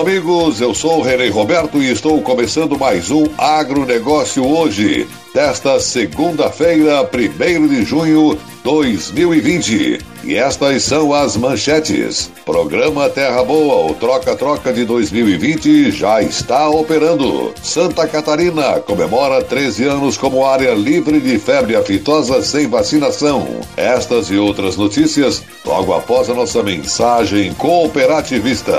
Amigos, eu sou o René Roberto e estou começando mais um Agronegócio hoje, desta segunda-feira, 1 de junho 2020. E estas são as manchetes. Programa Terra Boa, o Troca-Troca de 2020 já está operando. Santa Catarina comemora 13 anos como área livre de febre aftosa sem vacinação. Estas e outras notícias logo após a nossa mensagem cooperativista.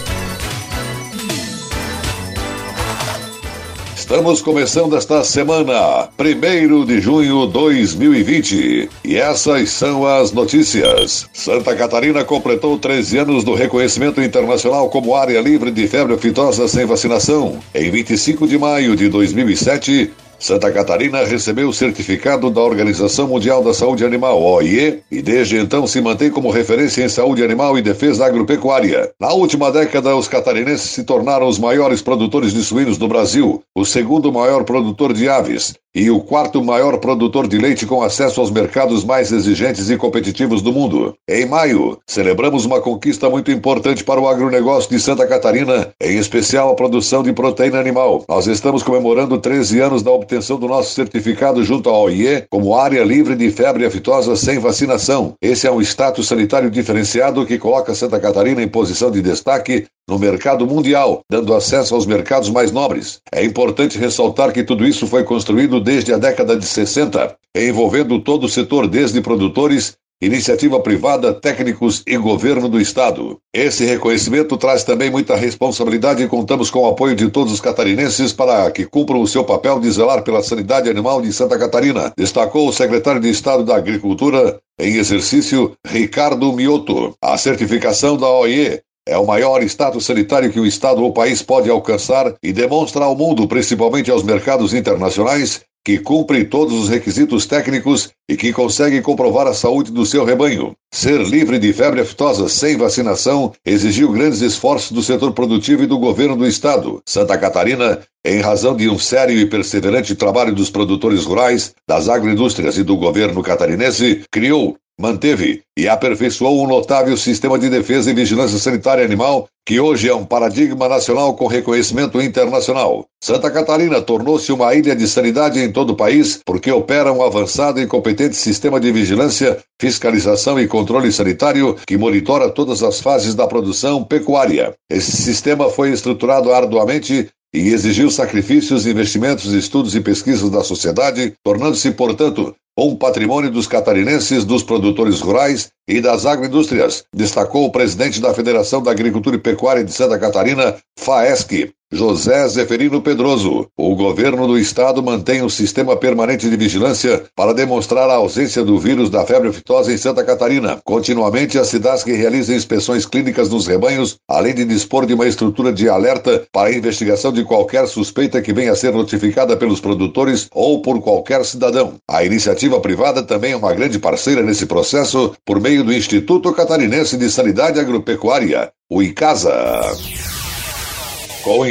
Estamos começando esta semana, 1 de junho de 2020. E essas são as notícias. Santa Catarina completou 13 anos do reconhecimento internacional como área livre de febre aftosa sem vacinação. Em 25 de maio de 2007, Santa Catarina recebeu o certificado da Organização Mundial da Saúde Animal, OIE, e desde então se mantém como referência em saúde animal e defesa agropecuária. Na última década, os catarinenses se tornaram os maiores produtores de suínos do Brasil, o segundo maior produtor de aves, e o quarto maior produtor de leite com acesso aos mercados mais exigentes e competitivos do mundo. Em maio, celebramos uma conquista muito importante para o agronegócio de Santa Catarina, em especial a produção de proteína animal. Nós estamos comemorando 13 anos da obtenção do nosso certificado junto à OIE como área livre de febre aftosa sem vacinação. Esse é um status sanitário diferenciado que coloca Santa Catarina em posição de destaque no mercado mundial, dando acesso aos mercados mais nobres. É importante ressaltar que tudo isso foi construído desde a década de 60, envolvendo todo o setor, desde produtores, iniciativa privada, técnicos e governo do Estado. Esse reconhecimento traz também muita responsabilidade e contamos com o apoio de todos os catarinenses para que cumpram o seu papel de zelar pela sanidade animal de Santa Catarina, destacou o secretário de Estado da Agricultura em exercício, Ricardo Mioto. A certificação da OIE é o maior status sanitário que o Estado ou país pode alcançar e demonstra ao mundo, principalmente aos mercados internacionais, que cumpre todos os requisitos técnicos e que consegue comprovar a saúde do seu rebanho. Ser livre de febre aftosa sem vacinação exigiu grandes esforços do setor produtivo e do governo do estado. Santa Catarina, em razão de um sério e perseverante trabalho dos produtores rurais, das agroindústrias e do governo catarinense, criou manteve e aperfeiçoou um notável sistema de defesa e vigilância sanitária animal que hoje é um paradigma nacional com reconhecimento internacional. Santa Catarina tornou-se uma ilha de sanidade em todo o país porque opera um avançado e competente sistema de vigilância, fiscalização e controle sanitário que monitora todas as fases da produção pecuária. Esse sistema foi estruturado arduamente e exigiu sacrifícios, investimentos, estudos e pesquisas da sociedade, tornando-se, portanto, um patrimônio dos catarinenses, dos produtores rurais e das agroindústrias, destacou o presidente da Federação da Agricultura e Pecuária de Santa Catarina, FAESC, José Zeferino Pedroso. O governo do estado mantém um sistema permanente de vigilância para demonstrar a ausência do vírus da febre aftosa em Santa Catarina. Continuamente, as cidades que realizam inspeções clínicas nos rebanhos, além de dispor de uma estrutura de alerta para a investigação de qualquer suspeita que venha a ser notificada pelos produtores ou por qualquer cidadão. A iniciativa privada também é uma grande parceira nesse processo por meio do Instituto Catarinense de Sanidade Agropecuária, o ICASA.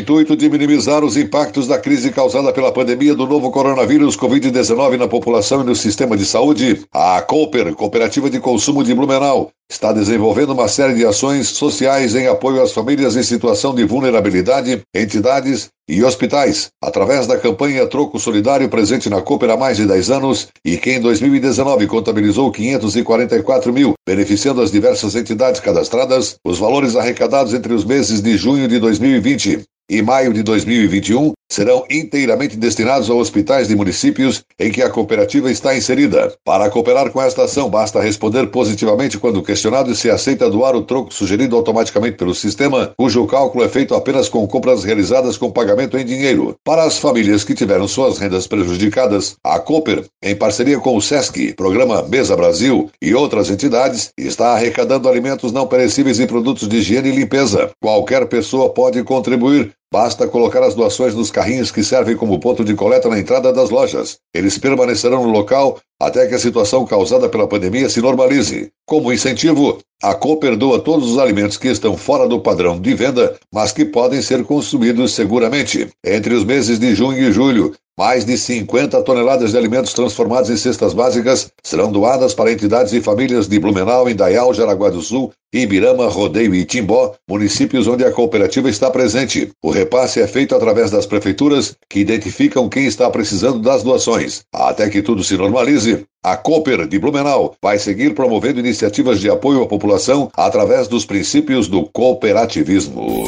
Intuito de minimizar os impactos da crise causada pela pandemia do novo coronavírus Covid-19 na população e no sistema de saúde, a Cooper, Cooperativa de Consumo de Blumenau, está desenvolvendo uma série de ações sociais em apoio às famílias em situação de vulnerabilidade, entidades e hospitais, através da campanha Troco Solidário presente na Cooper há mais de 10 anos e que em 2019 contabilizou 544 mil, beneficiando as diversas entidades cadastradas, os valores arrecadados entre os meses de junho de 2020 e maio de 2021 serão inteiramente destinados a hospitais de municípios em que a cooperativa está inserida. Para cooperar com esta ação, basta responder positivamente quando questionado se aceita doar o troco sugerido automaticamente pelo sistema, cujo cálculo é feito apenas com compras realizadas com pagamento em dinheiro. Para as famílias que tiveram suas rendas prejudicadas, a Cooper, em parceria com o SESC, Programa Mesa Brasil e outras entidades, está arrecadando alimentos não perecíveis e produtos de higiene e limpeza. Qualquer pessoa pode contribuir Basta colocar as doações nos carrinhos que servem como ponto de coleta na entrada das lojas. Eles permanecerão no local até que a situação causada pela pandemia se normalize. Como incentivo, a Cooper doa todos os alimentos que estão fora do padrão de venda, mas que podem ser consumidos seguramente. Entre os meses de junho e julho, mais de 50 toneladas de alimentos transformados em cestas básicas serão doadas para entidades e famílias de Blumenau, Indaial, Jaraguá do Sul, Ibirama, Rodeio e Timbó, municípios onde a cooperativa está presente. O repasse é feito através das prefeituras, que identificam quem está precisando das doações. Até que tudo se normalize, a Cooper de Blumenau vai seguir promovendo iniciativas de apoio à população através dos princípios do cooperativismo.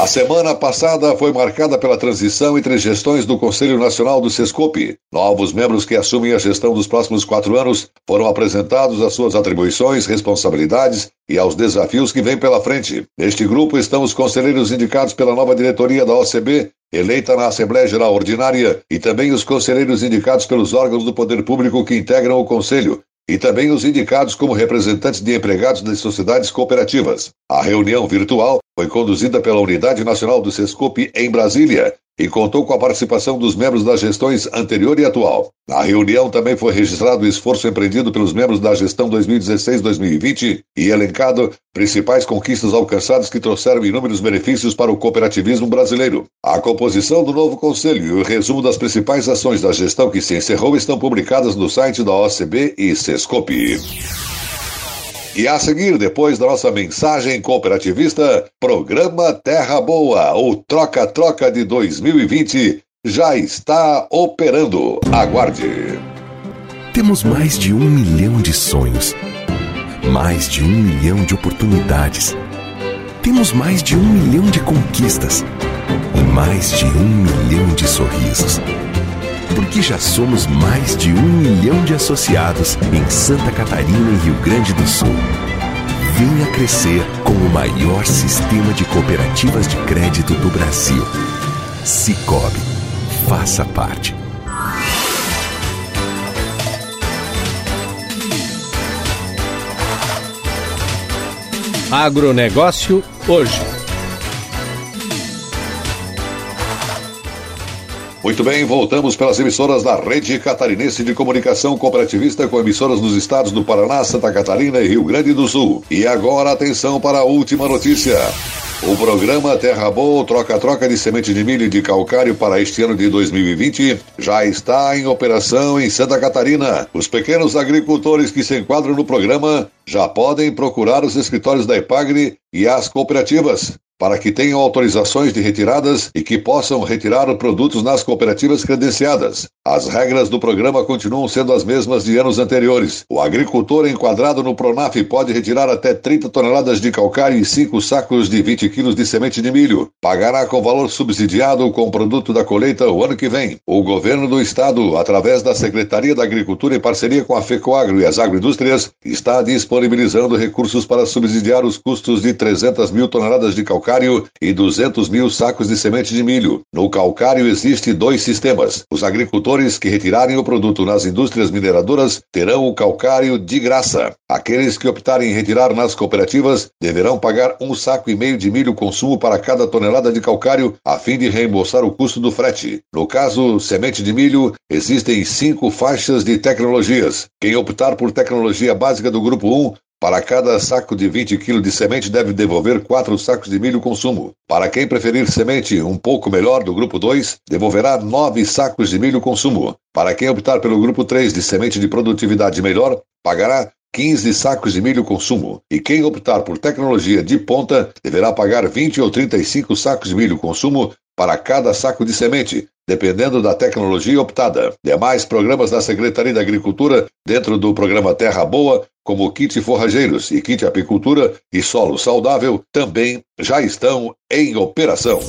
A semana passada foi marcada pela transição entre gestões do Conselho Nacional do Sescope. Novos membros que assumem a gestão dos próximos quatro anos foram apresentados às suas atribuições, responsabilidades e aos desafios que vêm pela frente. Neste grupo estão os conselheiros indicados pela nova diretoria da OCB, eleita na Assembleia Geral Ordinária, e também os conselheiros indicados pelos órgãos do poder público que integram o Conselho, e também os indicados como representantes de empregados das sociedades cooperativas. A reunião virtual foi conduzida pela Unidade Nacional do Sescope em Brasília e contou com a participação dos membros das gestões anterior e atual. Na reunião também foi registrado o esforço empreendido pelos membros da gestão 2016-2020 e elencado principais conquistas alcançadas que trouxeram inúmeros benefícios para o cooperativismo brasileiro. A composição do novo conselho e o resumo das principais ações da gestão que se encerrou estão publicadas no site da OCB e Sescope. E a seguir, depois da nossa mensagem cooperativista, programa Terra Boa, o Troca-Troca de 2020, já está operando. Aguarde. Temos mais de um milhão de sonhos, mais de um milhão de oportunidades. Temos mais de um milhão de conquistas e mais de um milhão de sorrisos porque já somos mais de um milhão de associados em Santa Catarina e Rio Grande do Sul. Venha crescer com o maior sistema de cooperativas de crédito do Brasil. Cicobi. Faça parte. Agronegócio hoje. Muito bem, voltamos pelas emissoras da Rede Catarinense de Comunicação Cooperativista com emissoras nos estados do Paraná, Santa Catarina e Rio Grande do Sul. E agora atenção para a última notícia. O programa Terra Boa Troca-Troca de Semente de Milho e de Calcário para este ano de 2020 já está em operação em Santa Catarina. Os pequenos agricultores que se enquadram no programa já podem procurar os escritórios da Epagre e as cooperativas para que tenham autorizações de retiradas e que possam retirar produtos nas cooperativas credenciadas. As regras do programa continuam sendo as mesmas de anos anteriores. O agricultor enquadrado no Pronaf pode retirar até 30 toneladas de calcário e 5 sacos de 20 quilos de semente de milho. Pagará com valor subsidiado com o produto da colheita o ano que vem. O governo do estado, através da Secretaria da Agricultura em parceria com a FECOAGRO e as agroindústrias, está disponibilizando recursos para subsidiar os custos de 300 mil toneladas de calcário calcário e 200 mil sacos de semente de milho. No calcário existe dois sistemas. Os agricultores que retirarem o produto nas indústrias mineradoras terão o calcário de graça. Aqueles que optarem em retirar nas cooperativas deverão pagar um saco e meio de milho consumo para cada tonelada de calcário, a fim de reembolsar o custo do frete. No caso semente de milho, existem cinco faixas de tecnologias. Quem optar por tecnologia básica do grupo 1 para cada saco de 20 kg de semente, deve devolver 4 sacos de milho consumo. Para quem preferir semente um pouco melhor do grupo 2, devolverá 9 sacos de milho consumo. Para quem optar pelo grupo 3 de semente de produtividade melhor, pagará 15 sacos de milho consumo. E quem optar por tecnologia de ponta deverá pagar 20 ou 35 sacos de milho consumo para cada saco de semente, dependendo da tecnologia optada. Demais programas da Secretaria da Agricultura, dentro do programa Terra Boa, como kit forrageiros e kit apicultura e solo saudável, também já estão em operação.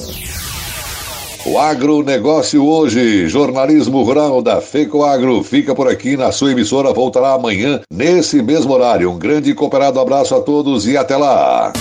O agronegócio hoje, jornalismo rural da FECO Agro, fica por aqui na sua emissora, voltará amanhã nesse mesmo horário. Um grande e cooperado abraço a todos e até lá!